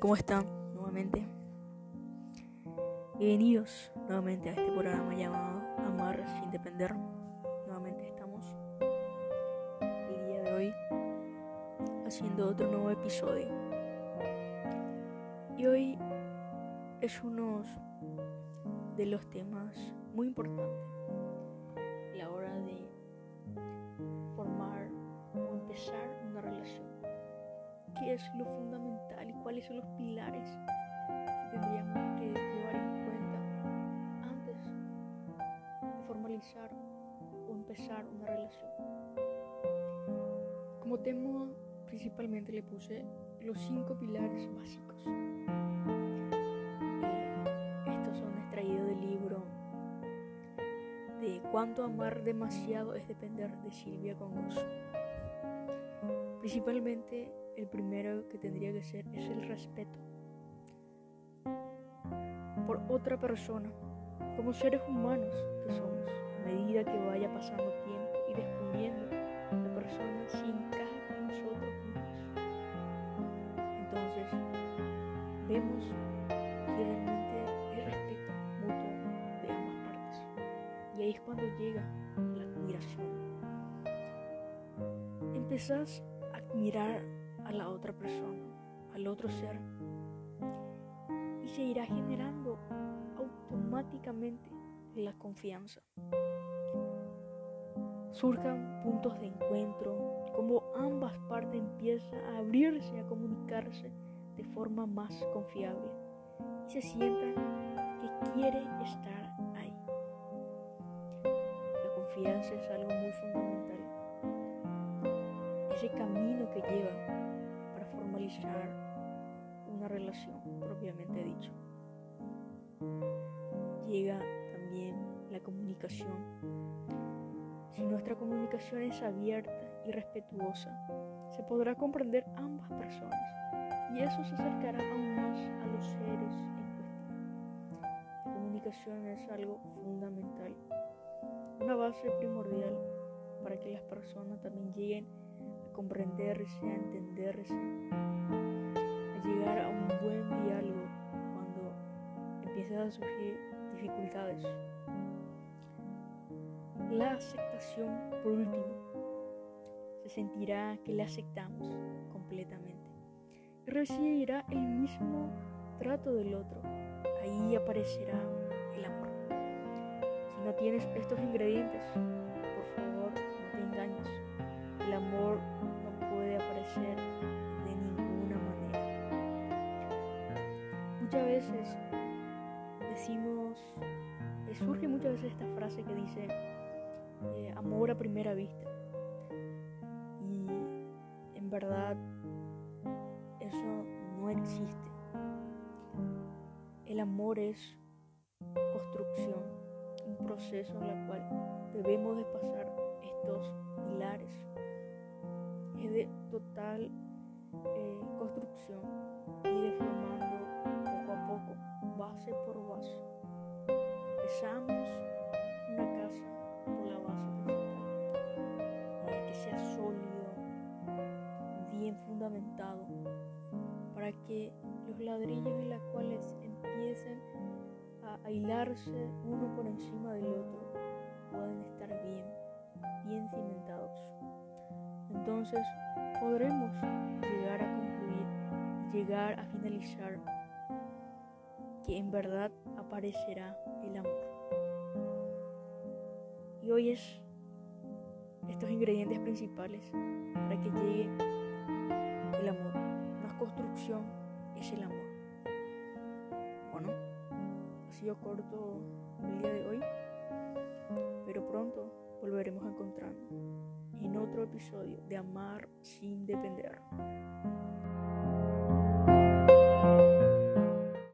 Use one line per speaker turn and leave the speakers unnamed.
¿Cómo están? Nuevamente. Bienvenidos nuevamente a este programa llamado Amar sin depender. Nuevamente estamos el día de hoy haciendo otro nuevo episodio. Y hoy es uno de los temas muy importantes a la hora de formar o empezar. ¿Qué es lo fundamental y cuáles son los pilares que tendríamos que llevar en cuenta antes de formalizar o empezar una relación? Como tema principalmente le puse los cinco pilares básicos. Eh, estos son extraídos del libro de Cuánto amar demasiado es depender de Silvia Congoso. Principalmente el primero que tendría que ser es el respeto por otra persona, como seres humanos que somos, a medida que vaya pasando tiempo y descubriendo la persona si encaja con nosotros. Entonces, vemos que realmente hay respeto mutuo de ambas partes. Y ahí es cuando llega la admiración. Empezás a admirar a la otra persona, al otro ser, y se irá generando automáticamente la confianza. Surjan puntos de encuentro, como ambas partes empiezan a abrirse, a comunicarse de forma más confiable y se sientan que quiere estar ahí. La confianza es algo muy fundamental. Ese camino que lleva formalizar una relación propiamente dicho. Llega también la comunicación. Si nuestra comunicación es abierta y respetuosa, se podrá comprender ambas personas y eso se acercará aún más a los seres en cuestión. La comunicación es algo fundamental, una base primordial para que las personas también lleguen comprenderse, a entenderse, a llegar a un buen diálogo cuando empiezan a surgir dificultades. La aceptación, por último, se sentirá que la aceptamos completamente y recibirá el mismo trato del otro. Ahí aparecerá el amor. Si no tienes estos ingredientes, por favor, no te engañes. El amor veces decimos, surge muchas veces esta frase que dice, eh, amor a primera vista. Y en verdad eso no existe. El amor es construcción, un proceso en el cual debemos de pasar estos pilares. Es de total eh, construcción y de Empezamos una casa por la base para que sea sólido, bien fundamentado, para que los ladrillos en los cuales empiecen a hilarse uno por encima del otro puedan estar bien, bien cimentados. Entonces podremos llegar a concluir, llegar a finalizar que en verdad aparecerá el amor. Y hoy es estos ingredientes principales para que llegue el amor. Una construcción es el amor. Bueno, ha sido corto el día de hoy, pero pronto volveremos a encontrarnos en otro episodio de Amar sin depender.